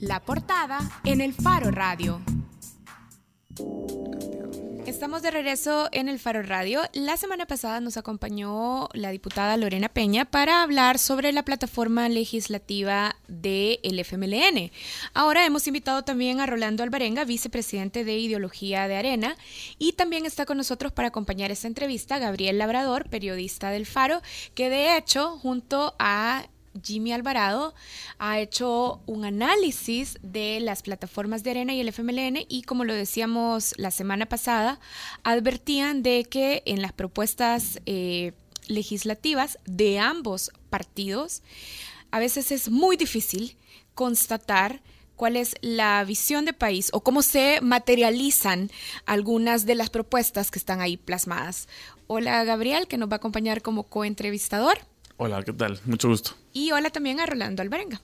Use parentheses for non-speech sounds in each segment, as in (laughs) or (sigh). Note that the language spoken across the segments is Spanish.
La portada en el Faro Radio. Estamos de regreso en el Faro Radio. La semana pasada nos acompañó la diputada Lorena Peña para hablar sobre la plataforma legislativa del FMLN. Ahora hemos invitado también a Rolando Alvarenga, vicepresidente de Ideología de Arena, y también está con nosotros para acompañar esta entrevista Gabriel Labrador, periodista del Faro, que de hecho junto a Jimmy Alvarado ha hecho un análisis de las plataformas de Arena y el FMLN y como lo decíamos la semana pasada, advertían de que en las propuestas eh, legislativas de ambos partidos, a veces es muy difícil constatar cuál es la visión de país o cómo se materializan algunas de las propuestas que están ahí plasmadas. Hola Gabriel, que nos va a acompañar como coentrevistador. Hola, ¿qué tal? Mucho gusto. Y hola también a Rolando Alberenga.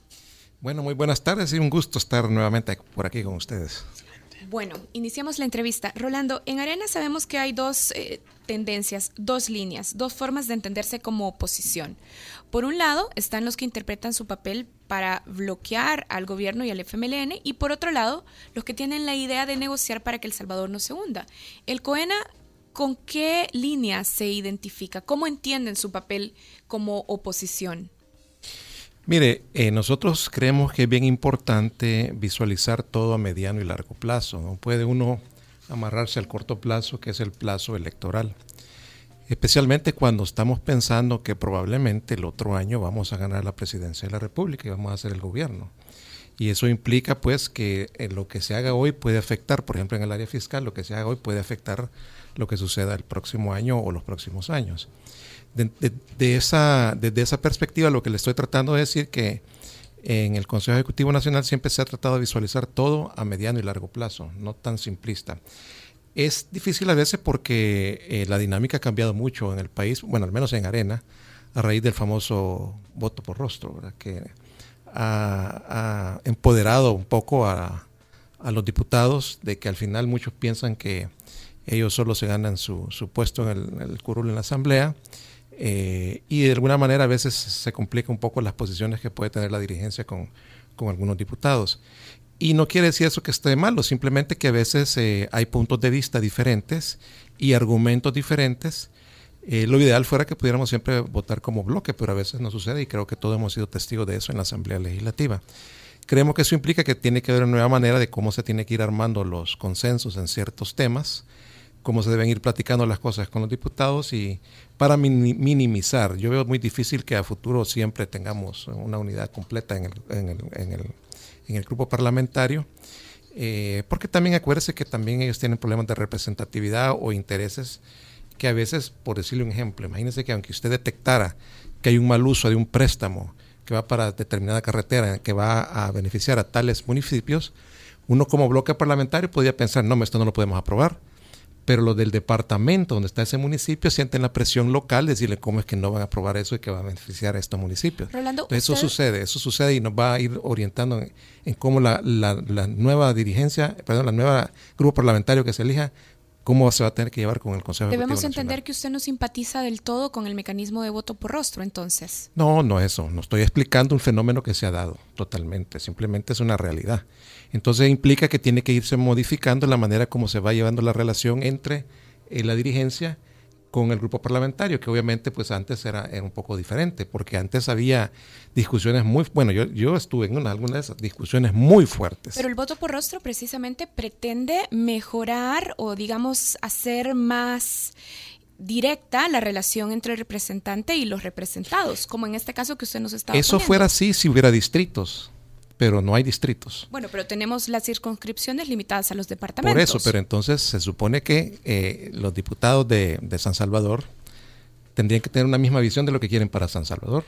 Bueno, muy buenas tardes y un gusto estar nuevamente por aquí con ustedes. Bueno, iniciamos la entrevista. Rolando, en Arena sabemos que hay dos eh, tendencias, dos líneas, dos formas de entenderse como oposición. Por un lado están los que interpretan su papel para bloquear al gobierno y al FMLN y por otro lado los que tienen la idea de negociar para que El Salvador no se hunda. El COENA ¿con qué línea se identifica? ¿Cómo entienden su papel como oposición? Mire, eh, nosotros creemos que es bien importante visualizar todo a mediano y largo plazo. No puede uno amarrarse al corto plazo, que es el plazo electoral. Especialmente cuando estamos pensando que probablemente el otro año vamos a ganar la presidencia de la República y vamos a hacer el gobierno. Y eso implica pues que eh, lo que se haga hoy puede afectar, por ejemplo en el área fiscal, lo que se haga hoy puede afectar lo que suceda el próximo año o los próximos años. De, esa, desde esa perspectiva, lo que le estoy tratando de decir que en el Consejo Ejecutivo Nacional siempre se ha tratado de visualizar todo a mediano y largo plazo, no tan simplista. Es difícil a veces porque eh, la dinámica ha cambiado mucho en el país, bueno, al menos en Arena, a raíz del famoso voto por rostro, que ha, empoderado un poco a, a, los diputados de que al final muchos piensan que ellos solo se ganan su, puesto en el, curul en la asamblea eh, y de alguna manera a veces se complica un poco las posiciones que puede tener la dirigencia con, algunos diputados. Y no quiere decir eso que esté malo, simplemente que a veces eh, hay puntos de vista diferentes y argumentos diferentes. Eh, lo ideal fuera que pudiéramos siempre votar como bloque, pero a veces no sucede y creo que todos hemos sido testigos de eso en la Asamblea Legislativa. Creemos que eso implica que tiene que haber una nueva manera de cómo se tiene que ir armando los consensos en ciertos temas cómo se deben ir platicando las cosas con los diputados y para minimizar. Yo veo muy difícil que a futuro siempre tengamos una unidad completa en el, en el, en el, en el grupo parlamentario, eh, porque también acuérdese que también ellos tienen problemas de representatividad o intereses que a veces, por decirle un ejemplo, imagínese que aunque usted detectara que hay un mal uso de un préstamo que va para determinada carretera, que va a beneficiar a tales municipios, uno como bloque parlamentario podría pensar, no, esto no lo podemos aprobar pero los del departamento donde está ese municipio sienten la presión local de decirle cómo es que no van a aprobar eso y que va a beneficiar a estos municipios. Rolando, eso sucede, eso sucede y nos va a ir orientando en, cómo la, nueva dirigencia, perdón, la nueva grupo parlamentario que se elija cómo se va a tener que llevar con el Consejo Debemos entender que usted no simpatiza del todo con el mecanismo de voto por rostro, entonces. No, no eso. No estoy explicando un fenómeno que se ha dado totalmente. Simplemente es una realidad. Entonces implica que tiene que irse modificando la manera como se va llevando la relación entre eh, la dirigencia con el grupo parlamentario, que obviamente pues antes era, un poco diferente, porque antes había discusiones muy, bueno, yo, yo estuve en una, algunas de esas discusiones muy fuertes. Pero el voto por rostro precisamente pretende mejorar o digamos hacer más directa la relación entre el representante y los representados, como en este caso que usted nos está Eso fuera así si hubiera distritos pero no hay distritos. Bueno, pero tenemos las circunscripciones limitadas a los departamentos. Por eso, pero entonces se supone que eh, los diputados de, San Salvador tendrían que tener una misma visión de lo que quieren para San Salvador.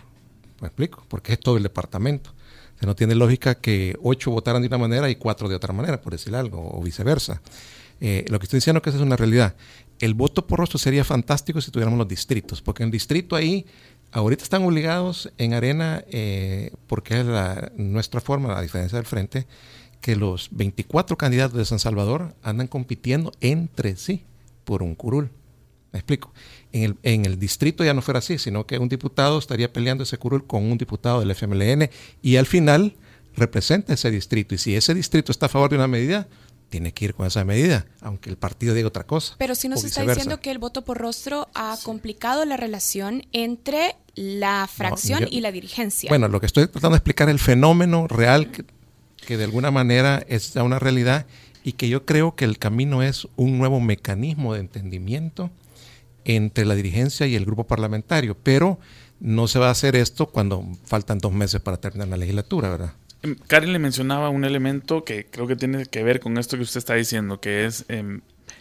¿Me explico? Porque es todo el departamento. O no tiene lógica que ocho votaran de una manera y cuatro de otra manera, por decir algo, o viceversa. Eh, lo que estoy diciendo es que esa es una realidad. El voto por rostro sería fantástico si tuviéramos los distritos, porque en el distrito ahí Ahorita están obligados en arena, eh, porque es la, nuestra forma, a diferencia del frente, que los 24 candidatos de San Salvador andan compitiendo entre sí por un curul. Me explico. En el, en el distrito ya no fuera así, sino que un diputado estaría peleando ese curul con un diputado del FMLN y al final representa ese distrito. Y si ese distrito está a favor de una medida, tiene que ir con esa medida, aunque el partido diga otra cosa. Pero si nos está diciendo que el voto por rostro ha complicado la relación entre la fracción y la dirigencia. Bueno, lo que estoy tratando de explicar es el fenómeno real que, que de alguna manera es ya una realidad y que yo creo que el camino es un nuevo mecanismo de entendimiento entre la dirigencia y el grupo parlamentario, pero no se va a hacer esto cuando faltan dos meses para terminar la legislatura, ¿verdad? Karen le mencionaba un elemento que creo que tiene que ver con esto que usted está diciendo, que es eh,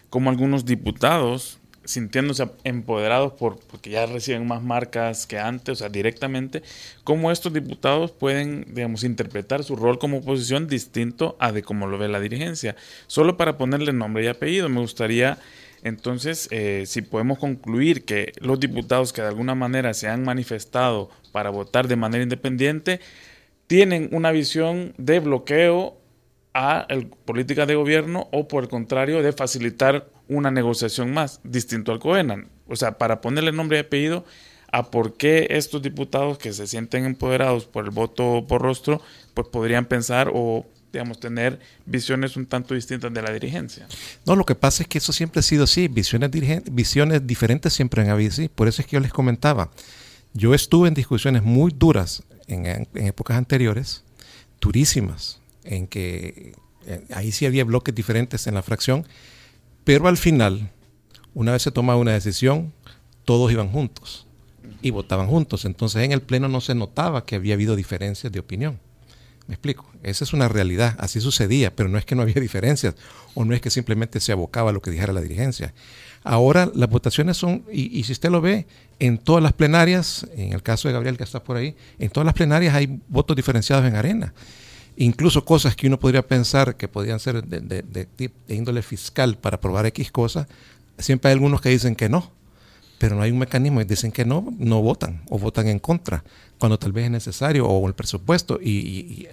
como algunos diputados sintiéndose empoderados por, porque ya reciben más marcas que antes, o sea, directamente, cómo estos diputados pueden, digamos, interpretar su rol como oposición distinto a de cómo lo ve la dirigencia. Solo para ponerle nombre y apellido, me gustaría entonces, eh, si podemos concluir que los diputados que de alguna manera se han manifestado para votar de manera independiente, tienen una visión de bloqueo a la política de gobierno o por el contrario de facilitar una negociación más, distinto al COENAN. O sea, para ponerle nombre y apellido a por qué estos diputados que se sienten empoderados por el voto por rostro, pues podrían pensar o digamos, tener visiones un tanto distintas de la dirigencia. No, lo que pasa es que eso siempre ha sido así, visiones, visiones diferentes siempre han habido así, por eso es que yo les comentaba, yo estuve en discusiones muy duras en, épocas anteriores, durísimas, en que eh, ahí sí había bloques diferentes en la fracción, pero al final, una vez se tomaba una decisión, todos iban juntos y votaban juntos. Entonces en el Pleno no se notaba que había habido diferencias de opinión. Me explico, esa es una realidad, así sucedía, pero no es que no había (laughs) diferencias o no es que simplemente se abocaba a lo que dijera la dirigencia. Ahora las votaciones son, y, si usted lo ve, en todas las plenarias, en el caso de Gabriel que está por ahí, en todas las plenarias hay votos diferenciados en arena. Incluso cosas que uno podría pensar que podrían ser de, de índole fiscal para aprobar X cosas, siempre hay algunos que dicen que no pero no hay un mecanismo y dicen que no, no votan o votan en contra cuando tal vez es necesario o el presupuesto y,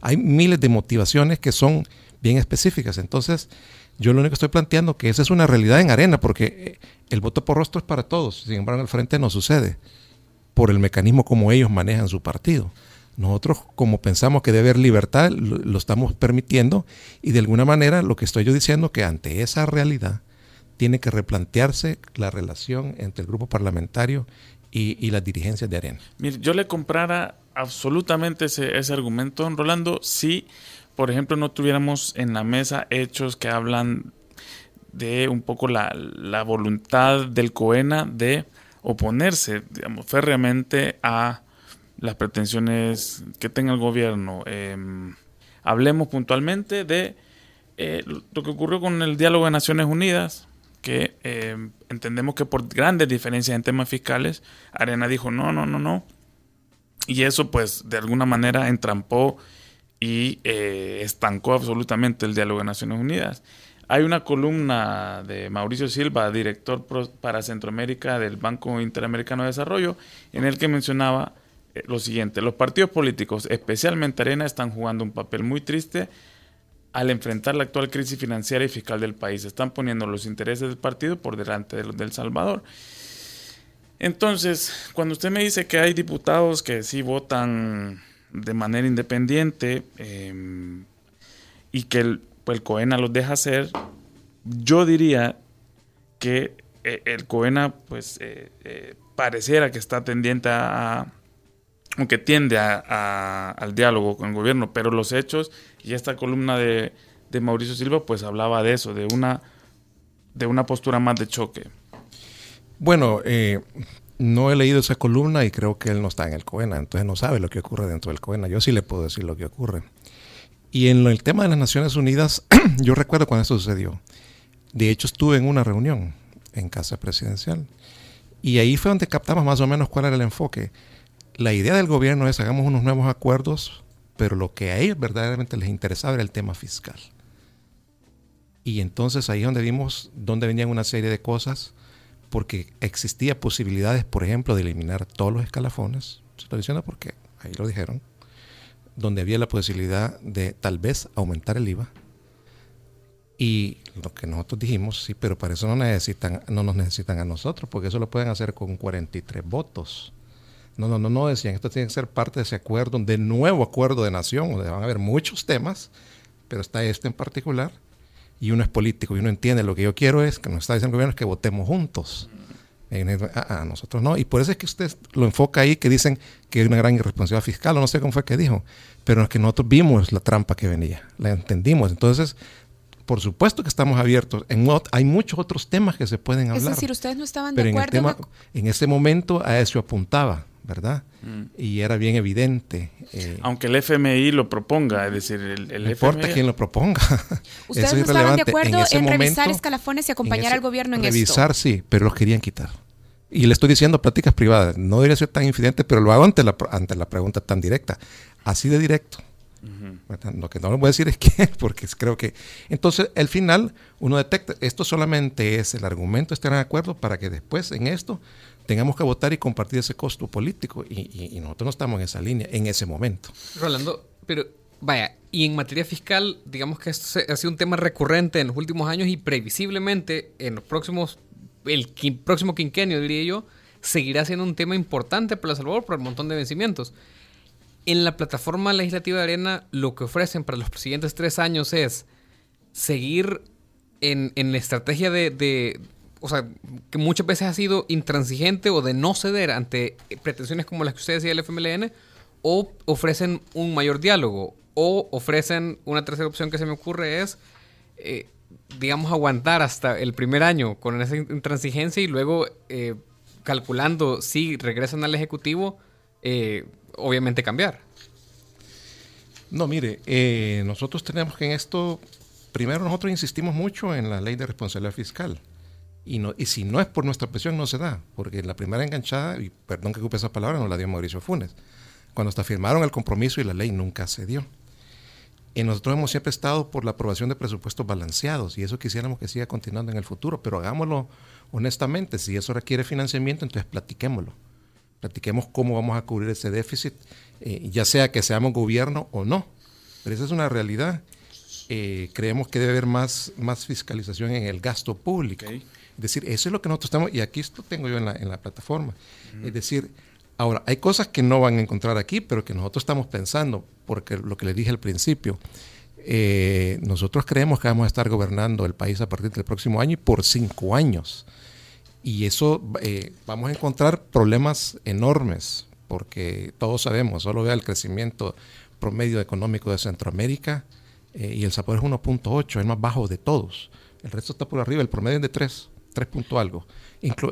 hay miles de motivaciones que son bien específicas. Entonces, yo lo único que estoy planteando que esa es una realidad en arena porque eh, el voto por rostro es para todos, sin embargo en el frente no sucede por el mecanismo como ellos manejan su partido. Nosotros, como pensamos que debe haber libertad, lo, estamos permitiendo y de alguna manera lo que estoy yo diciendo que ante esa realidad, tiene que replantearse la relación entre el grupo parlamentario y, las dirigencias de Arena. Mire, yo le comprara absolutamente ese, argumento, Rolando, si, por ejemplo, no tuviéramos en la mesa hechos que hablan de un poco la, voluntad del COENA de oponerse, digamos, férreamente a las pretensiones que tenga el gobierno. Em, hablemos puntualmente de eh, lo que ocurrió con el diálogo de Naciones Unidas, que eh, entendemos que por grandes diferencias en temas fiscales, Arena dijo no, no, no, no. Y eso pues de alguna manera entrampó y eh, estancó absolutamente el diálogo de Naciones Unidas. Hay una columna de Mauricio Silva, director para Centroamérica del Banco Interamericano de Desarrollo, en el que mencionaba eh, lo siguiente, los partidos políticos, especialmente Arena, están jugando un papel muy triste al enfrentar la actual crisis financiera y fiscal del país. Están poniendo los intereses del partido por delante de los del Salvador. Entonces, cuando usted me dice que hay diputados que sí votan de manera independiente em, y que el, pues, COENA los deja hacer, yo diría que eh, el COENA pues eh, eh, pareciera que está tendiente a aunque tiende a, al diálogo con el gobierno, pero los hechos y esta columna de, Mauricio Silva pues hablaba de eso, de una, de una postura más de choque. Bueno, eh, no he leído esa columna y creo que él no está en el COENA, entonces no sabe lo que ocurre dentro del COENA. Yo sí le puedo decir lo que ocurre. Y en el tema de las Naciones Unidas, (clears throat) yo recuerdo cuando eso sucedió. De hecho, estuve en una reunión en Casa Presidencial y ahí fue donde captamos más o menos cuál era el enfoque la idea del gobierno es hagamos unos nuevos acuerdos, pero lo que a ellos verdaderamente les interesaba era el tema fiscal. Y entonces ahí es donde vimos dónde venían una serie de cosas, porque existía posibilidades, por ejemplo, de eliminar todos los escalafones. Se lo diciendo porque ahí lo dijeron, donde había la posibilidad de tal vez aumentar el IVA. Y lo que nosotros dijimos, sí, pero para eso no necesitan, no nos necesitan a nosotros, porque eso lo pueden hacer con 43 votos No, no, no, no, decían, esto tiene que ser parte de ese acuerdo, de nuevo acuerdo de nación, donde van a haber muchos temas, pero está este en particular, y uno es político y uno entiende, lo que yo quiero es, que nos está diciendo el gobierno, es que votemos juntos. A, nosotros no. Y por eso es que usted lo enfoca ahí, que dicen que hay una gran irresponsabilidad fiscal, o no sé cómo fue que dijo, pero es que nosotros vimos la trampa que venía, la entendimos. Entonces, por supuesto que estamos abiertos. En, hay muchos otros temas que se pueden hablar. Es decir, ustedes no estaban de acuerdo. En, en ese momento a eso apuntaba, ¿verdad? Mm. Y era bien evidente. Eh, Aunque el FMI lo proponga, es decir, el, el no importa quién lo proponga. (laughs) Ustedes no estaban de acuerdo en, revisar escalafones y acompañar al gobierno en revisar, esto. Revisar, sí, pero los querían quitar. Y le estoy diciendo prácticas privadas. No debería ser tan infidente, pero lo hago ante la, ante la pregunta tan directa. Así de directo. Lo que no le voy a decir es (laughs) que, porque creo que... Entonces, al final, uno detecta, esto solamente es el argumento, estar de acuerdo para que después en esto tengamos que votar y compartir ese costo político. Y, nosotros no estamos en esa línea en ese momento. Rolando, pero vaya, y en materia fiscal, digamos que esto ha sido un tema recurrente en los últimos años y previsiblemente en los próximos, el próximo quinquenio, diría yo, seguirá siendo un tema importante para El Salvador por el montón de vencimientos. En la plataforma legislativa de Arena, lo que ofrecen para los siguientes tres años es seguir en, la estrategia de, o sea, que muchas veces ha sido intransigente o de no ceder ante pretensiones como las que usted decía del FMLN, o ofrecen un mayor diálogo, o ofrecen una tercera opción que se me ocurre es, eh, digamos, aguantar hasta el primer año con esa intransigencia y luego eh, calculando si regresan al Ejecutivo, eh, obviamente cambiar. No, mire, eh, nosotros tenemos que en esto, primero nosotros insistimos mucho en la ley de responsabilidad fiscal. Y, no, y si no es por nuestra presión, no se da, porque la primera enganchada, y perdón que ocupe esa palabra, no la dio Mauricio Funes, cuando hasta firmaron el compromiso y la ley nunca se dio. Y nosotros hemos siempre estado por la aprobación de presupuestos balanceados y eso quisiéramos que siga continuando en el futuro, pero hagámoslo honestamente. Si eso requiere financiamiento, entonces platiquémoslo platiquemos cómo vamos a cubrir ese déficit, eh, ya sea que seamos gobierno o no. Pero esa es una realidad. Eh, creemos que debe haber más, más fiscalización en el gasto público. Es decir, eso es lo que nosotros estamos, y aquí esto tengo yo en la, en la plataforma. Es decir, ahora, hay cosas que no van a encontrar aquí, pero que nosotros estamos pensando, porque lo que les dije al principio, eh, nosotros creemos que vamos a estar gobernando el país a partir del próximo año y por cinco años. Y eso eh, vamos a encontrar problemas enormes, porque todos sabemos, solo vea el crecimiento promedio económico de Centroamérica eh, y el Salvador es 1.8, el más bajo de todos. El resto está por arriba, el promedio es de 3, 3 punto algo.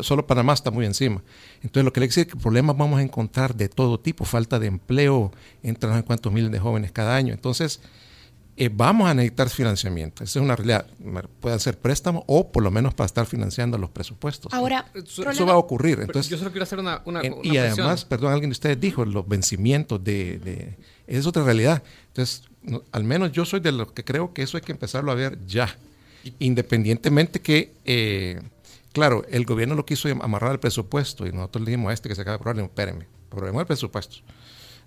solo Panamá está muy encima. Entonces, lo que le decir es que problemas vamos a encontrar de todo tipo, falta de empleo, entran en cuantos miles de jóvenes cada año. Entonces, eh, vamos a necesitar financiamiento. Esa es una realidad. Pueden ser préstamos o por lo menos para estar financiando los presupuestos. Ahora, eso, va a ocurrir. Entonces, yo solo quiero hacer una... una, y además, perdón, alguien de ustedes dijo, los vencimientos de, de es otra realidad. Entonces, al menos yo soy de los que creo que eso hay que empezarlo a ver ya. Independientemente que, eh, claro, el gobierno lo quiso amarrar al presupuesto y nosotros le dijimos a este que se acaba de aprobar, espérenme, probemos el presupuesto.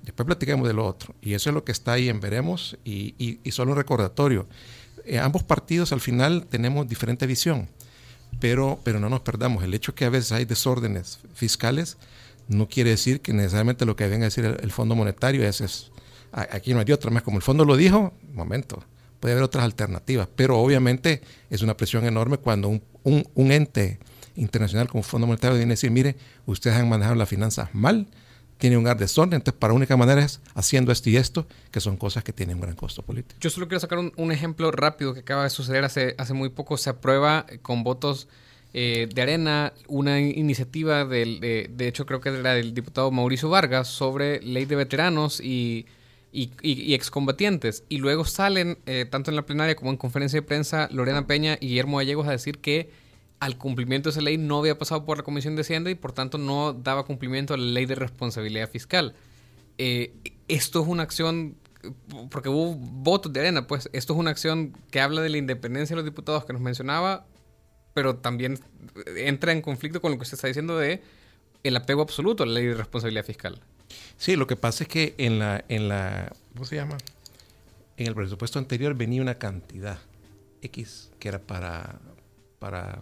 Después platicamos de lo otro. Y eso es lo que está ahí en Veremos y, y, solo un recordatorio. Eh, ambos partidos al final tenemos diferente visión, pero, pero no nos perdamos. El hecho que a veces hay desórdenes fiscales no quiere decir que necesariamente lo que venga a decir el, Fondo Monetario es, es, aquí no hay otra más. Como el fondo lo dijo, momento, puede haber otras alternativas, pero obviamente es una presión enorme cuando un, un, un ente internacional como Fondo Monetario viene a decir, mire, ustedes han manejado las finanzas mal, tiene un gran desorden, entonces para única manera es haciendo esto y esto, que son cosas que tienen un gran costo político. Yo solo quiero sacar un, ejemplo rápido que acaba de suceder hace, hace muy poco, se aprueba con votos eh, de arena una iniciativa, del, de, hecho creo que era del diputado Mauricio Vargas, sobre ley de veteranos y, y, excombatientes. Y luego salen, eh, tanto en la plenaria como en conferencia de prensa, Lorena Peña y Guillermo Gallegos a decir que al cumplimiento de esa ley no había pasado por la Comisión de Hacienda y por tanto no daba cumplimiento a la ley de responsabilidad fiscal. Eh, esto es una acción, porque hubo votos de arena, pues esto es una acción que habla de la independencia de los diputados que nos mencionaba, pero también entra en conflicto con lo que usted está diciendo de el apego absoluto a la ley de responsabilidad fiscal. Sí, lo que pasa es que en la, en la, ¿cómo se llama? En el presupuesto anterior venía una cantidad X que era para, para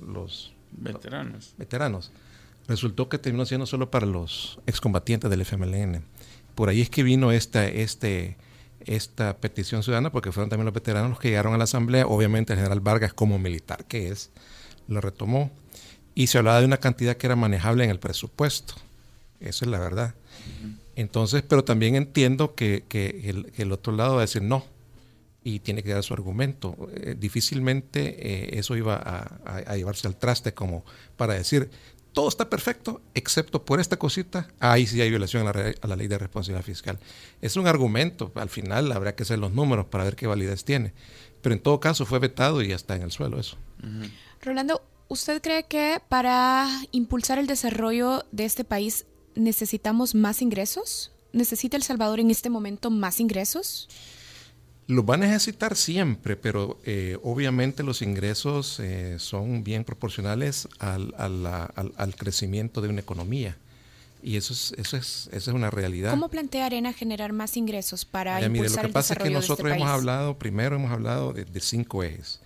los veteranos. veteranos. resultó que terminó siendo solo para los excombatientes del FMLN. Por ahí es que vino esta, este, esta petición ciudadana, porque fueron también los veteranos los que llegaron a la asamblea. Obviamente el general Vargas, como militar que es, lo retomó. Y se hablaba de una cantidad que era manejable en el presupuesto. Esa es la verdad. Entonces, pero también entiendo que, el, otro lado va a decir no y tiene que dar su argumento. Eh, difícilmente eh, eso iba a, llevarse al traste como para decir todo está perfecto, excepto por esta cosita, ahí sí hay violación a la, ley de responsabilidad fiscal. Es un argumento, al final habrá que hacer los números para ver qué validez tiene, pero en todo caso fue vetado y ya está en el suelo eso. Rolando, ¿usted cree que para impulsar el desarrollo de este país necesitamos más ingresos? ¿Necesita El Salvador en este momento más ingresos? Los va a necesitar siempre, pero eh, obviamente los ingresos eh, son bien proporcionales al, al, crecimiento de una economía. Y eso es, eso es, esa es una realidad. ¿Cómo plantea Arena generar más ingresos para impulsar mire, lo que pasa es que este nosotros hemos hablado, primero hemos hablado de, de cinco ejes.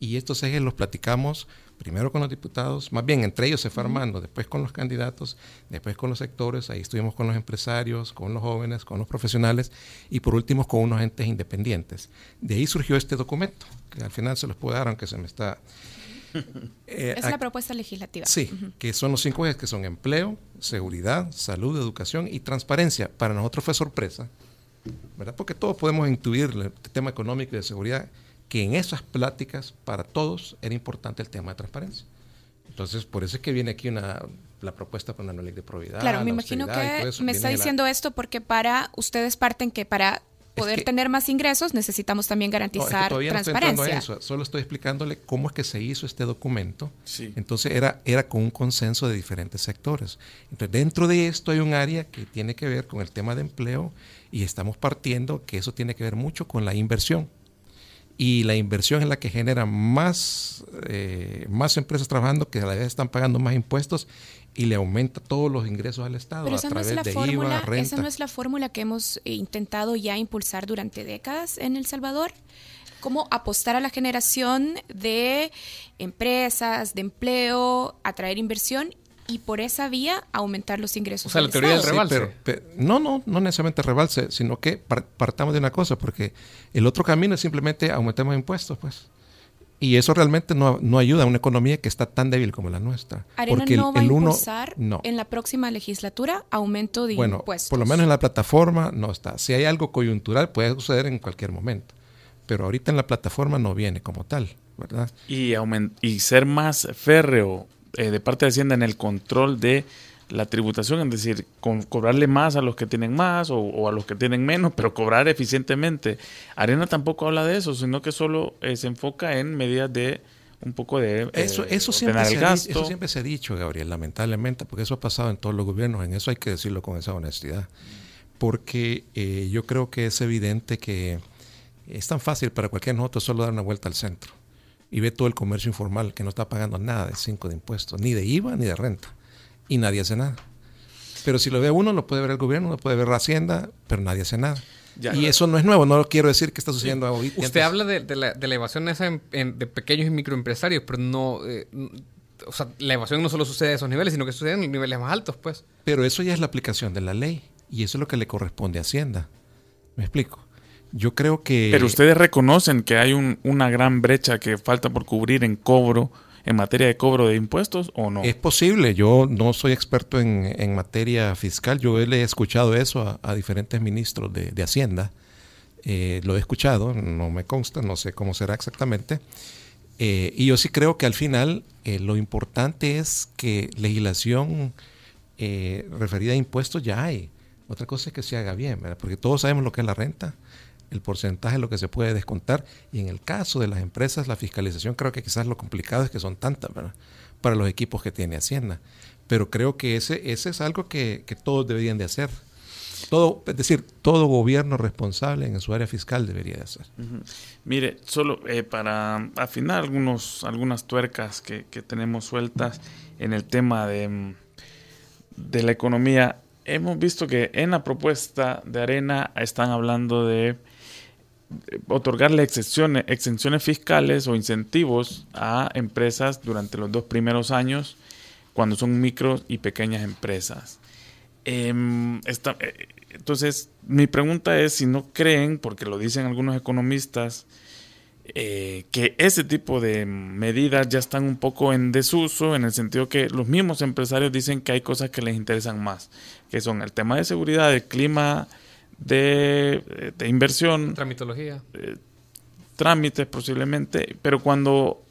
Y estos ejes los platicamos primero con los diputados, más bien entre ellos se fue armando, después con los candidatos, después con los sectores, ahí estuvimos con los empresarios, con los jóvenes, con los profesionales y por último con unos entes independientes. De ahí surgió este documento, que al final se los puedo dar, aunque se me está... (laughs) Eh, es la propuesta legislativa. Sí, que son los cinco ejes que son empleo, seguridad, salud, educación y transparencia. Para nosotros fue sorpresa, ¿verdad? Porque todos podemos intuir el tema económico y de seguridad que en esas pláticas para todos era importante el tema de transparencia. Entonces, por eso es que viene aquí una, la propuesta para una ley de probidad. Claro, me imagino que me está diciendo esto porque para ustedes parten que para poder tener más ingresos necesitamos también garantizar no, transparencia. eso. Solo estoy explicándole cómo es que se hizo este documento. Entonces era, era con un consenso de diferentes sectores. Entonces dentro de esto hay un área que tiene que ver con el tema de empleo y estamos partiendo que eso tiene que ver mucho con la inversión y la inversión es la que genera más, eh, más empresas trabajando que a la vez están pagando más impuestos y le aumenta todos los ingresos al Estado a través de IVA, renta. Esa no es la fórmula que hemos intentado ya impulsar durante décadas en El Salvador. Cómo apostar a la generación de empresas, de empleo, atraer inversión y por esa vía aumentar los ingresos. O sea, la teoría del rebalse. no, no, no necesariamente rebalse, sino que partamos de una cosa, porque el otro camino es simplemente aumentemos impuestos, pues. Y eso realmente no, no, ayuda a una economía que está tan débil como la nuestra. Arena porque no va a impulsar en la próxima legislatura aumento de bueno, impuestos. Por lo menos en la plataforma no está. Si hay algo coyuntural puede suceder en cualquier momento. Pero ahorita en la plataforma no viene como tal, ¿verdad? Y, y ser más férreo eh, de parte de Hacienda en el control de la tributación, es decir, con, cobrarle más a los que tienen más o, a los que tienen menos, pero cobrar eficientemente. Arena tampoco habla de eso, sino que solo eh, se enfoca en medidas de un poco de... Eh, eso, eso, siempre se ha, eso siempre se ha dicho, Gabriel, lamentablemente, porque eso ha pasado en todos los gobiernos, en eso hay que decirlo con esa honestidad, porque yo creo que es evidente que es tan fácil para cualquier nosotros solo dar una vuelta al centro y ve todo el comercio informal que no está pagando nada de cinco de impuestos, ni de IVA ni de renta, y nadie hace nada. Pero si lo ve uno, lo puede ver el gobierno, lo puede ver la Hacienda, pero nadie hace nada. y eso no es nuevo, no quiero decir que está sucediendo ahorita. Usted habla de, la, de, evasión esa de pequeños y microempresarios, pero no... Eh, o sea, la evasión no solo sucede a esos niveles, sino que sucede en niveles más altos, pues. Pero eso ya es la aplicación de la ley, y eso es lo que le corresponde a Hacienda. ¿Me explico? Yo creo que... Pero ustedes reconocen que hay una gran brecha que falta por cubrir en cobro, en materia de cobro de impuestos o no? Es posible, yo no soy experto en, materia fiscal, yo le he escuchado eso a, diferentes ministros de, Hacienda, eh, lo he escuchado, no me consta, no sé cómo será exactamente, eh, y yo sí creo que al final eh, lo importante es que legislación referida a impuestos ya hay. Otra cosa es que se haga bien, porque todos sabemos lo que es la renta, el porcentaje de lo que se puede descontar. Y en el caso de las empresas, la fiscalización creo que quizás lo complicado es que son tantas para los equipos que tiene Hacienda. Pero creo que ese, ese es algo que, todos deberían de hacer. Todo, es decir, todo gobierno responsable en su área fiscal debería de hacer. Mire, solo eh, para afinar algunos, algunas tuercas que, que, tenemos sueltas en el tema de, de la economía, hemos visto que en la propuesta de Arena están hablando de otorgarle exenciones, exenciones fiscales o incentivos a empresas durante los dos primeros años cuando son micro y pequeñas empresas. Em, eh, entonces, mi pregunta es si no creen, porque lo dicen algunos economistas, eh, que ese tipo de medidas ya están un poco en desuso, en el sentido que los mismos empresarios dicen que hay cosas que les interesan más, que son el tema de seguridad, el clima de, eh, inversión. Tramitología. trámites posiblemente, pero cuando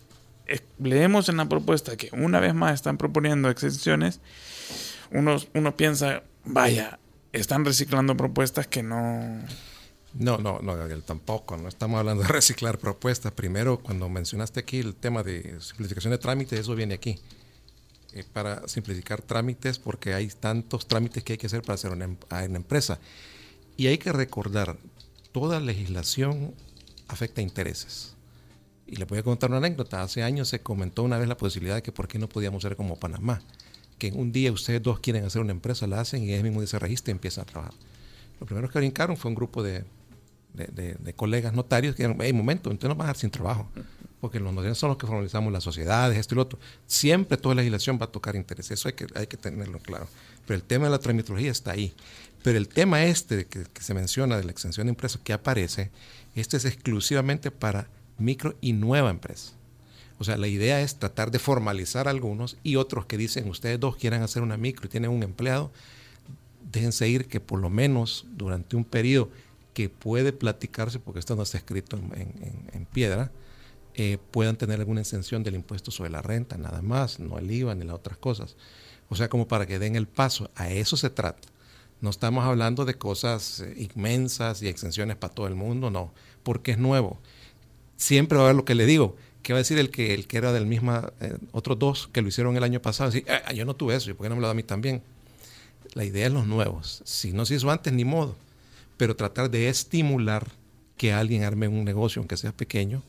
leemos en la propuesta que una vez más están proponiendo exenciones, uno, uno piensa, vaya, están reciclando propuestas que no... No, no, no, Gabriel, tampoco. No estamos hablando de (laughs) reciclar propuestas. Primero, cuando mencionaste aquí el tema de simplificación de trámites, eso viene aquí. Eh, para simplificar trámites, porque hay tantos trámites que hay que hacer para hacer una, em, una empresa. Y hay que recordar, toda legislación afecta intereses. Y le voy a contar una anécdota. Hace años se comentó una vez la posibilidad de que por qué no podíamos ser como Panamá. Que un día ustedes dos quieren hacer una empresa, la hacen y ese mismo día se registra y empiezan a trabajar. Lo primero que brincaron fue un grupo de, colegas notarios que dijeron, hey, momento, entonces nos van a dejar sin trabajo. Porque los notarios son los que formalizamos las sociedades, esto y lo otro. Siempre toda legislación va a tocar intereses. Eso hay que, hay que tenerlo claro. Pero el tema de la tramitología está ahí. Pero el tema este que, que se menciona de la extensión de empresas que aparece, este es exclusivamente para micro y nueva empresa. O sea, la idea es tratar de formalizar algunos y otros que dicen, ustedes dos quieren hacer una micro y tienen un empleado, déjense ir que por lo menos durante un periodo que puede platicarse, porque esto no está escrito en, piedra, eh, puedan tener alguna exención del impuesto sobre la renta, nada más, no el IVA ni las otras cosas. O sea, como para que den el paso. A eso se trata. No estamos hablando de cosas eh, inmensas y exenciones para todo el mundo, no, porque es nuevo siempre va a haber lo que le digo. ¿Qué va a decir el que, el que era del mismo, eh, otros dos que lo hicieron el año pasado? Decir, ah, yo no tuve eso, ¿y por qué no me lo da a mí también? La idea es los nuevos. Si no se hizo antes, ni modo. Pero tratar de estimular que alguien arme un negocio, aunque sea pequeño,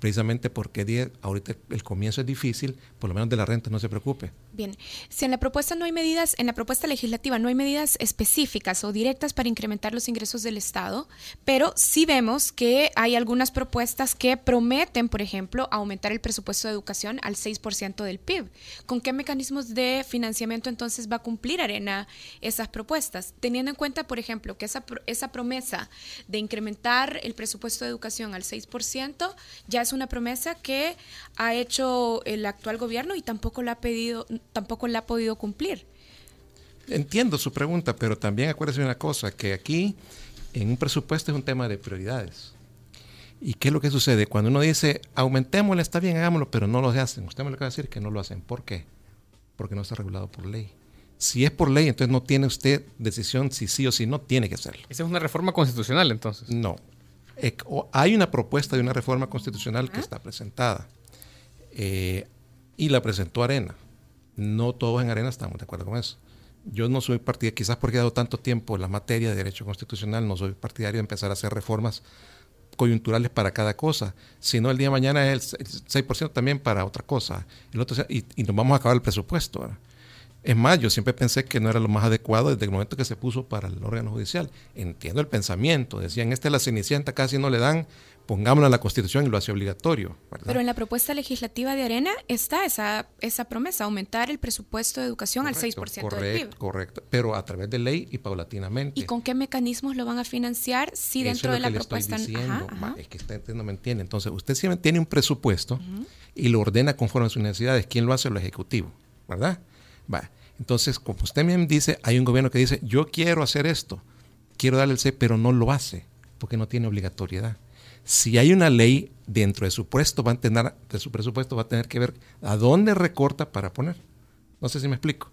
precisamente porque ahorita el comienzo es difícil, por lo menos de la renta no se preocupe. Bien, si en la propuesta no hay medidas, en la propuesta legislativa no hay medidas específicas o directas para incrementar los ingresos del Estado, pero sí vemos que hay algunas propuestas que prometen, por ejemplo, aumentar el presupuesto de educación al 6% del PIB. ¿Con qué mecanismos de financiamiento entonces va a cumplir Arena esas propuestas? Teniendo en cuenta, por ejemplo, que esa, esa promesa de incrementar el presupuesto de educación al 6% ya es una promesa que ha hecho el actual gobierno y tampoco la ha pedido tampoco la ha podido cumplir. Entiendo su pregunta, pero también acuérdese una cosa, que aquí en un presupuesto es un tema de prioridades. ¿Y qué es lo que sucede? Cuando uno dice, aumentémosle, está bien, hagámoslo, pero no lo hacen. Usted me lo acaba de decir que no lo hacen. ¿Por qué? Porque no está regulado por ley. Si es por ley, entonces no tiene usted decisión si sí o si no, tiene que hacerlo. ¿Esa es una reforma constitucional entonces? No. Hay una propuesta de una reforma constitucional que está presentada. Eh, y la presentó Arena no todos en Arena estamos de acuerdo con eso. Yo no soy partidario, quizás porque he dado tanto tiempo en la materia de derecho constitucional, no soy partidario de empezar a hacer reformas coyunturales para cada cosa, sino el día de mañana es el 6% también para otra cosa, el otro, y, nos vamos a acabar el presupuesto. Es más, yo siempre pensé que no era lo más adecuado desde el momento que se puso para el órgano judicial. Entiendo el pensamiento, decían, este la cenicienta casi no le dan, pongámoslo en la Constitución y lo hace obligatorio. Pero en la propuesta legislativa de Arena está esa, esa promesa, aumentar el presupuesto de educación al 6% correcto, del PIB. Correcto, pero a través de ley y paulatinamente. ¿Y con qué mecanismos lo van a financiar si dentro de la propuesta... Estoy diciendo, es que usted no me entiende. Entonces, usted siempre tiene un presupuesto y lo ordena conforme a sus necesidades. ¿Quién lo hace? El Ejecutivo, ¿verdad? Va. Entonces, como usted bien dice, hay un gobierno que dice, yo quiero hacer esto, quiero darle el C, pero no lo hace, porque no tiene obligatoriedad si hay una ley dentro de su presupuesto, va a tener, de su presupuesto va a tener que ver a dónde recorta para poner. No sé si me explico.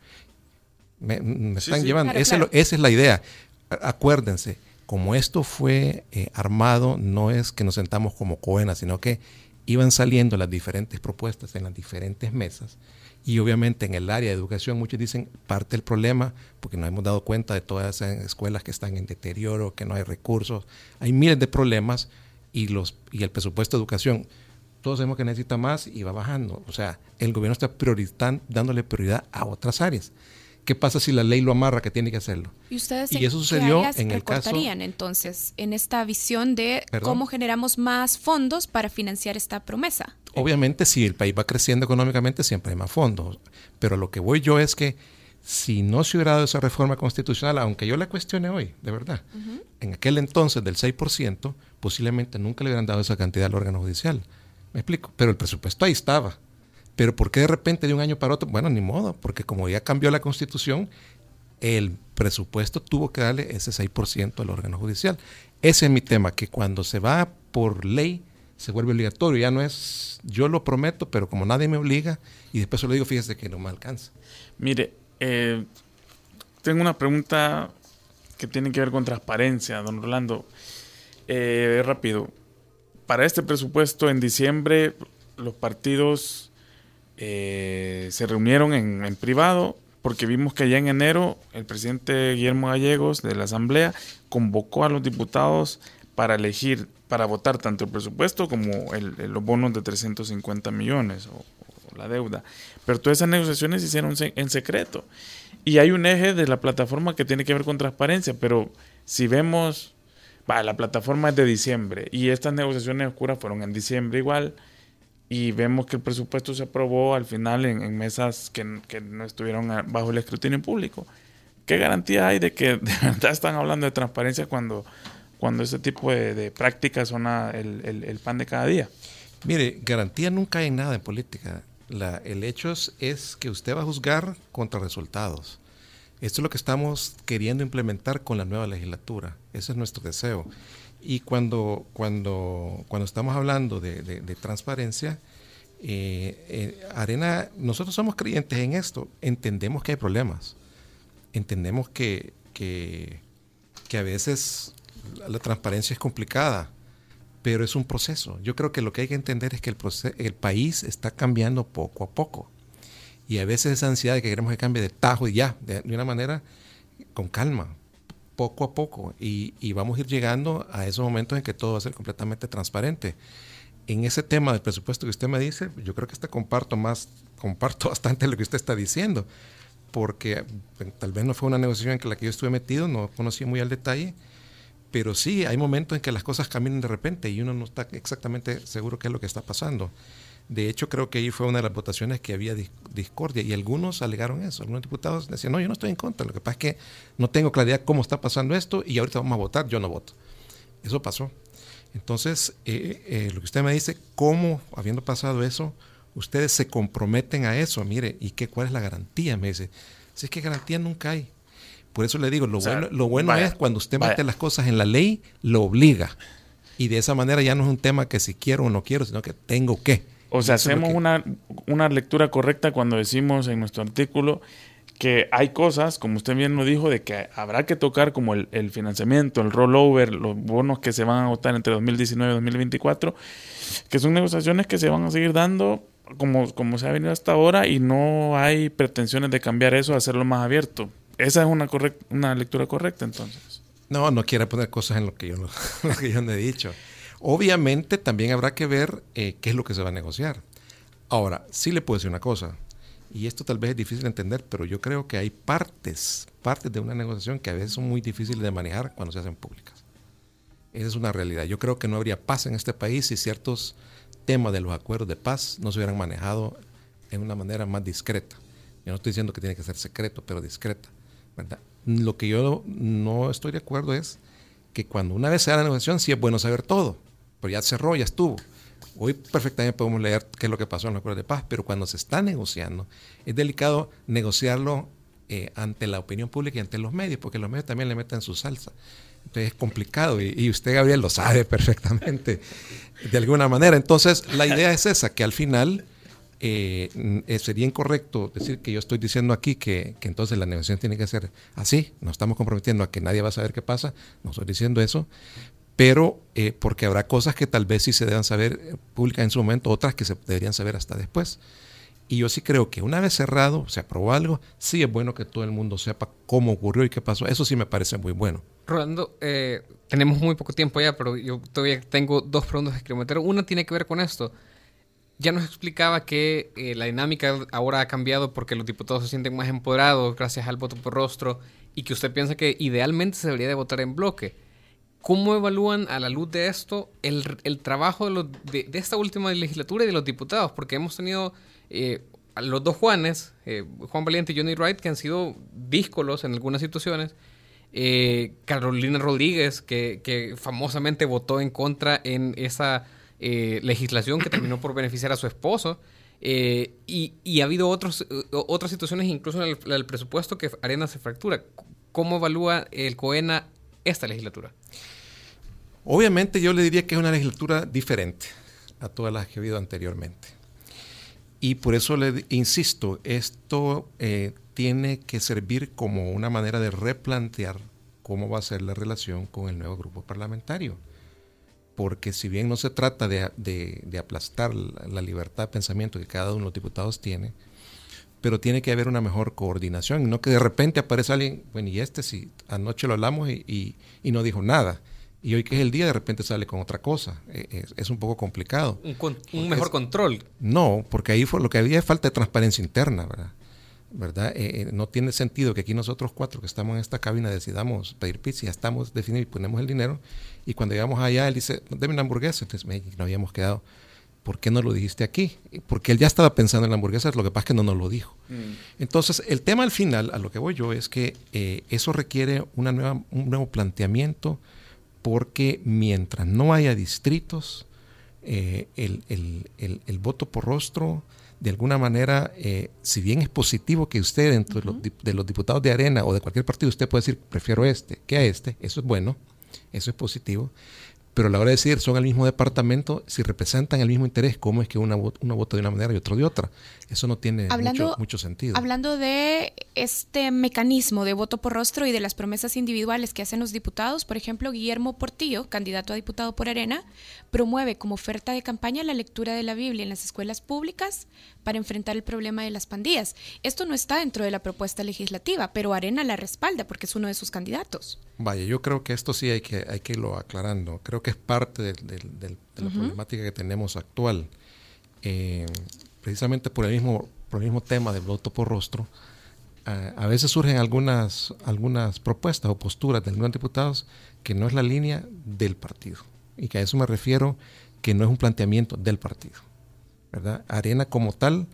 Me, están llevando. esa, es la idea. Acuérdense, como esto fue eh, armado, no es que nos sentamos como cohenas, sino que iban saliendo las diferentes propuestas en las diferentes mesas. Y obviamente en el área de educación muchos dicen parte del problema, porque nos hemos dado cuenta de todas esas escuelas que están en deterioro, que no hay recursos, hay miles de problemas y, los, y el presupuesto de educación, todos sabemos que necesita más y va bajando. O sea, el gobierno está dándole prioridad a otras áreas. ¿Qué pasa si la ley lo amarra que tiene que hacerlo? Y ustedes y eso sucedió en el caso entonces en esta visión de cómo generamos más fondos para financiar esta promesa. Obviamente, si el país va creciendo económicamente, siempre hay más fondos. Pero lo que voy yo es que si no se hubiera dado esa reforma constitucional, aunque yo la cuestione hoy, de verdad, en aquel entonces del 6%, posiblemente nunca le hubieran dado esa cantidad al órgano judicial. ¿Me explico? Pero el presupuesto ahí estaba. Pero ¿por qué de repente de un año para otro? Bueno, ni modo, porque como ya cambió la constitución, el presupuesto tuvo que darle ese 6% al órgano judicial. Ese es mi tema, que cuando se va por ley se vuelve obligatorio, ya no es yo lo prometo, pero como nadie me obliga, y después se lo digo, fíjese que no me alcanza. Mire, eh, tengo una pregunta que tiene que ver con transparencia, don Rolando. Eh, rápido, para este presupuesto en diciembre los partidos eh, se reunieron en, privado porque vimos que ya en enero el presidente Guillermo Gallegos de la Asamblea convocó a los diputados para elegir, para votar tanto el presupuesto como el, los bonos de 350 millones o, la deuda. Pero todas esas negociaciones se hicieron en secreto. Y hay un eje de la plataforma que tiene que ver con transparencia, pero si vemos, la plataforma es de diciembre y estas negociaciones oscuras fueron en diciembre igual y vemos que el presupuesto se aprobó al final en, mesas que, que, no estuvieron bajo el escrutinio público. ¿Qué garantía hay de que (laughs) de verdad están hablando de transparencia cuando, cuando ese tipo de, prácticas son el, el, pan de cada día? Mire, garantía nunca hay nada en política. La, el hecho es, que usted va a juzgar contra resultados. Esto es lo que estamos queriendo implementar con la nueva legislatura. Ese es nuestro deseo. Y cuando, cuando, cuando estamos hablando de, transparencia, eh, eh, Arena, nosotros somos creyentes en esto, entendemos que hay problemas, entendemos que, que, a veces la transparencia es complicada, pero es un proceso. Yo creo que lo que hay que entender es que el, país está cambiando poco a poco. Y a veces esa ansiedad de que queremos que cambie de tajo y ya, de una manera con calma, poco a poco y, vamos a ir llegando a esos momentos en que todo va a ser completamente transparente. En ese tema del presupuesto que usted me dice, yo creo que este comparto más, comparto (laughs) bastante lo que usted está diciendo, porque tal vez no fue una negociación en la que yo estuve metido, no conocí muy al detalle, pero sí hay momentos en que las cosas caminan de repente y uno no está exactamente seguro qué es lo que está pasando. De hecho, creo que ahí fue una de las votaciones que había discordia y algunos alegaron eso. Algunos diputados decían, no, yo no estoy en contra. Lo que pasa es que no tengo claridad cómo está pasando esto y ahorita vamos a votar, yo no voto. Eso pasó. Entonces, eh, eh, lo que usted me dice, ¿cómo, habiendo pasado eso, ustedes se comprometen a eso? Mire, ¿y qué, cuál es la garantía? Me dice, si es que garantía nunca hay. Por eso le digo, lo bueno, lo bueno es cuando usted mete las cosas en la ley, lo obliga. Y de esa manera ya no es un tema que si quiero o no quiero, sino que tengo que. O sea, hacemos una, una lectura correcta cuando decimos en nuestro artículo que hay cosas, como usted bien lo dijo, de que habrá que tocar como el, el, financiamiento, el rollover, los bonos que se van a votar entre 2019 y 2024, que son negociaciones que se van a seguir dando como, como se ha venido hasta ahora y no hay pretensiones de cambiar eso, hacerlo más abierto. Esa es una, una lectura correcta entonces. No, no quiero poner cosas en lo que yo no, (laughs) lo que yo he dicho. Obviamente también habrá que ver eh, qué es lo que se va a negociar. Ahora, sí le puedo decir una cosa, y esto tal vez es difícil de entender, pero yo creo que hay partes, partes de una negociación que a veces son muy difíciles de manejar cuando se hacen públicas. Esa es una realidad. Yo creo que no habría paz en este país si ciertos temas de los acuerdos de paz no se hubieran manejado en una manera más discreta. Yo no estoy diciendo que tiene que ser secreto, pero discreta. Lo que yo no estoy de acuerdo es que cuando una vez se da la negociación sí es bueno saber todo pero ya cerró, ya estuvo. Hoy perfectamente podemos leer qué es lo que pasó en los acuerdos de paz, pero cuando se está negociando, es delicado negociarlo eh, ante la opinión pública y ante los medios, porque los medios también le meten su salsa. Entonces es complicado y, usted, Gabriel, lo sabe (laughs) perfectamente de alguna manera. Entonces, la idea es esa, que al final eh, eh, sería incorrecto decir que yo estoy diciendo aquí que, que, entonces la negociación tiene que ser así. Nos estamos comprometiendo a que nadie va a saber qué pasa. No estoy diciendo eso pero eh, porque habrá cosas que tal vez sí se deban saber eh, públicas en su momento, otras que se deberían saber hasta después. Y yo sí creo que una vez cerrado, se aprobó algo, sí es bueno que todo el mundo sepa cómo ocurrió y qué pasó. Eso sí me parece muy bueno. Rolando, eh, tenemos muy poco tiempo ya, pero yo todavía tengo dos preguntas que quiero meter. Una tiene que ver con esto. Ya nos explicaba que la dinámica ahora ha cambiado porque los diputados se sienten más empoderados gracias al voto por rostro y que usted piensa que idealmente se debería de votar en bloque ¿Cómo evalúan a la luz de esto el, trabajo de, esta última legislatura y de los diputados? Porque hemos tenido eh, a los dos Juanes, eh, Juan Valiente y Johnny Wright, que han sido díscolos en algunas situaciones. Eh, Carolina Rodríguez, que, famosamente votó en contra en esa legislación que terminó por beneficiar a su esposo. y, ha habido otros, otras situaciones, incluso en el, el, presupuesto, que Arena se fractura. ¿Cómo evalúa el COENA esta legislatura? Obviamente yo le diría que es una legislatura diferente a todas las que ha habido anteriormente. Y por eso le insisto, esto eh, tiene que servir como una manera de replantear cómo va a ser la relación con el nuevo grupo parlamentario. Porque si bien no se trata de, aplastar la, libertad de pensamiento que cada uno de los diputados tiene, pero tiene que haber una mejor coordinación, no que de repente aparece alguien, bueno, y este si anoche lo hablamos y no dijo nada y hoy que es el día de repente sale con otra cosa. Eh, es, un poco complicado. Un, mejor control. No, porque ahí fue lo que había es falta de transparencia interna, ¿verdad? ¿Verdad? Eh, eh, no tiene sentido que aquí nosotros cuatro que estamos en esta cabina decidamos pedir pizza, ya estamos definidos y ponemos el dinero, y cuando llegamos allá él dice, deme una hamburguesa, entonces no habíamos quedado. ¿Por qué no lo dijiste aquí? Porque él ya estaba pensando en la hamburguesa, lo que pasa es que no nos lo dijo. Mm. Entonces, el tema al final, a lo que voy yo, es que eso requiere una nueva, un nuevo planteamiento, porque mientras no haya distritos, eh, el, voto por rostro, de alguna manera, eh, si bien es positivo que usted dentro de, los, diputados de Arena o de cualquier partido, usted puede decir, prefiero este que a este, eso es bueno, eso es positivo, pero a la hora de decir son el mismo departamento, si representan el mismo interés, ¿cómo es que una, uno vota de una manera y otro de otra? Eso no tiene mucho, sentido. Hablando de este mecanismo de voto por rostro y de las promesas individuales que hacen los diputados, por ejemplo, Guillermo Portillo, candidato a diputado por Arena, promueve como oferta de campaña la lectura de la Biblia en las escuelas públicas para enfrentar el problema de las pandillas. Esto no está dentro de la propuesta legislativa, pero Arena la respalda porque es uno de sus candidatos. Vaya, yo creo que esto sí hay que, hay que irlo aclarando. Creo que es parte de, la problemática que tenemos actual. Eh, precisamente por el mismo, por el mismo tema del voto por rostro, a veces surgen algunas, algunas propuestas o posturas de algunos diputados que no es la línea del partido. Y que a eso me refiero que no es un planteamiento del partido. Arena como tal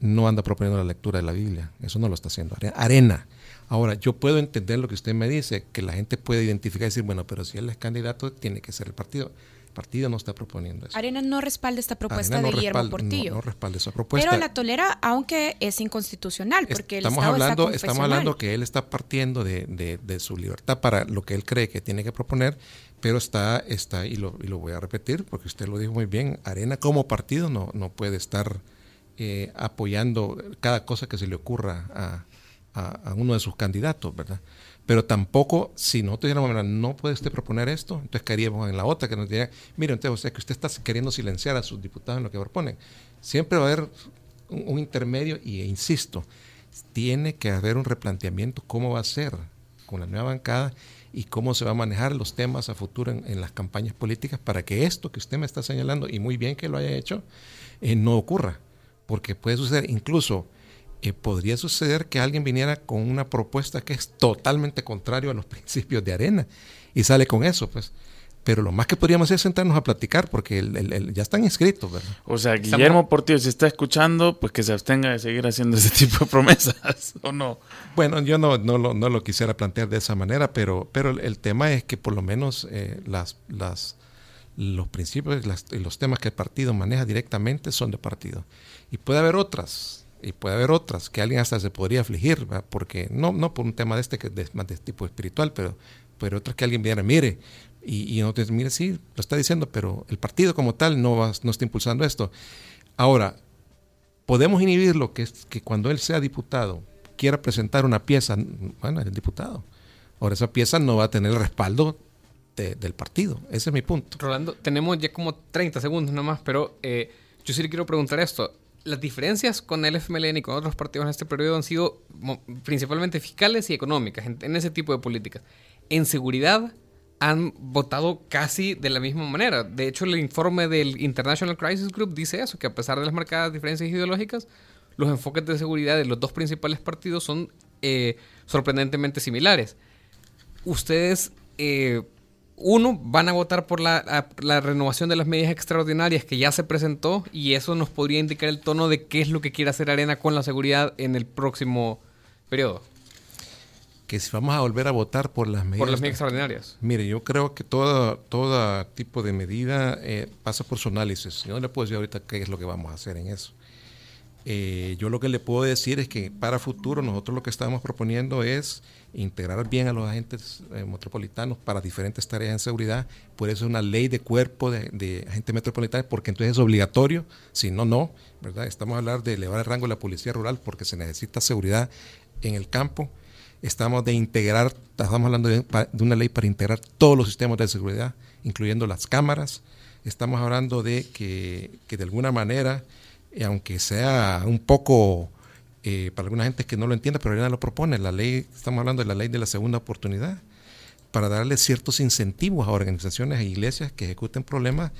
no anda proponiendo la lectura de la Biblia, eso no lo está haciendo. Arena. Ahora, yo puedo entender lo que usted me dice, que la gente puede identificar y decir, bueno, pero si él es candidato, tiene que ser el partido. El partido no está proponiendo eso. Arena no respalda esta propuesta de Guillermo Portillo. No, respalda esa propuesta. Pero la tolera, aunque es inconstitucional, porque estamos hablando, Estamos hablando que él está partiendo de, de, su libertad para lo que él cree que tiene que proponer pero está, está y, lo, y lo voy a repetir porque usted lo dijo muy bien, Arena como partido no, no puede estar eh, apoyando cada cosa que se le ocurra a, uno de sus candidatos, ¿verdad? Pero tampoco, si no tuviéramos, no puede usted proponer esto, entonces caeríamos en la otra que nos diría, mire, entonces, o sea, que usted está queriendo silenciar a sus diputados en lo que proponen. Siempre va a haber un, un intermedio y, e insisto, tiene que haber un replanteamiento cómo va a ser con la nueva bancada y cómo se va a manejar los temas a futuro en, las campañas políticas para que esto que usted me está señalando, y muy bien que lo haya hecho, eh, no ocurra. Porque puede suceder, incluso eh, podría suceder que alguien viniera con una propuesta que es totalmente contrario a los (laughs) principios de arena y sale con eso, pues. Pero lo más que podríamos hacer es sentarnos a platicar porque el, ya están inscritos, ¿verdad? O sea, Guillermo Portillo, si está escuchando, pues que se abstenga de seguir haciendo ese (laughs) tipo de promesas, ¿o no? Bueno, yo no, no, lo, no lo quisiera plantear de esa manera, pero, pero el, tema es que por lo menos eh, las, las, los principios y los temas que el partido maneja directamente son de partido. Y puede haber otras, y puede haber otras que alguien hasta se podría afligir, porque no, no por un tema de este que es más de tipo espiritual, pero, pero otras que alguien viera, mire, y, y entonces, mire, sí, lo está diciendo, pero el partido como tal no, va, no está impulsando esto. Ahora, podemos inhibirlo, que es que cuando él sea diputado quiera presentar una pieza, bueno, es el diputado. Ahora, esa pieza no va a tener el respaldo del partido. Ese es mi punto. Rolando, tenemos ya como 30 segundos nomás, pero eh, yo sí le quiero preguntar esto. Las diferencias con el FMLN y con otros partidos en este periodo han sido principalmente fiscales y económicas, en ese tipo de políticas. En seguridad, han votado casi de la misma manera. De hecho, el informe del International Crisis Group dice eso, que a pesar de las marcadas diferencias ideológicas, los enfoques de seguridad de los dos principales partidos son eh, sorprendentemente similares. Ustedes, eh, uno, van a votar por la, la, renovación de las medidas extraordinarias que ya se presentó y eso nos podría indicar el tono de qué es lo que quiere hacer Arena con la seguridad en el próximo periodo. Que si vamos a volver a votar por las medidas... Por las medidas extraordinarias. Mire, yo creo que todo, todo tipo de medida eh, pasa por su análisis. Yo no le puedo decir ahorita qué es lo que vamos a hacer en eso. Eh, yo lo que le puedo decir es que para futuro nosotros lo que estamos proponiendo es integrar bien a los agentes eh, metropolitanos para diferentes tareas en seguridad. Por eso es una ley de cuerpo de, agentes metropolitanos, porque entonces es obligatorio, si no, no, ¿verdad? Estamos hablando de elevar el rango de la policía rural porque se necesita seguridad en el campo. Estamos de integrar, estamos hablando de, una ley para integrar todos los sistemas de seguridad, incluyendo las cámaras. Estamos hablando de que, que de alguna manera, eh, aunque sea un poco eh, para alguna gente que no lo entiende, pero ella lo propone. La ley, estamos hablando de la ley de la segunda oportunidad, para darle ciertos incentivos a organizaciones e iglesias que ejecuten problemas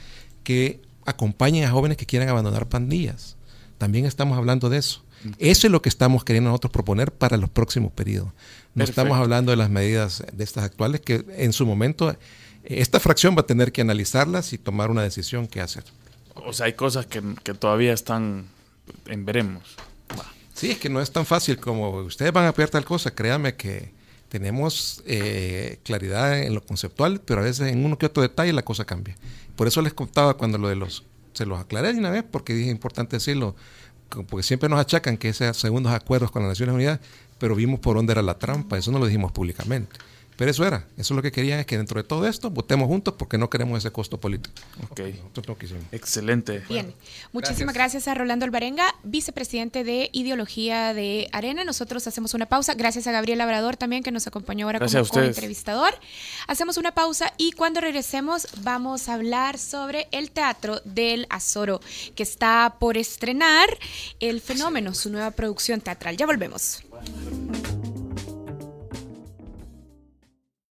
que acompañen a jóvenes que quieran abandonar pandillas. También estamos hablando de eso. Eso es lo que estamos queriendo nosotros proponer para los próximos periodos. No estamos hablando de las medidas de estas actuales que en su momento esta fracción va a tener que analizarlas y tomar una decisión que hacer. O sea, hay cosas que, que todavía están en veremos. Sí, es que no es tan fácil como ustedes van a pedir tal cosa. Créame que tenemos eh, claridad en lo conceptual, pero a veces en uno que otro detalle la cosa cambia. Por eso les contaba cuando lo de los, se los aclaré de una vez, porque dije importante decirlo, porque siempre nos achacan que esos segundos acuerdos con las Naciones Unidas, pero vimos por dónde era la trampa, eso no lo dijimos públicamente. Pero eso era, eso es lo que querían, es que dentro de todo esto votemos juntos porque no queremos ese costo político. Ok. Excelente. Bien, muchísimas gracias. a Rolando Alvarenga, vicepresidente de Ideología de Arena. Nosotros hacemos una pausa. Gracias a Gabriel Labrador también que nos acompañó ahora como entrevistador. Hacemos una pausa y cuando regresemos vamos a hablar sobre el Teatro del Azoro que está por estrenar El Fenómeno, su nueva producción teatral. Ya volvemos.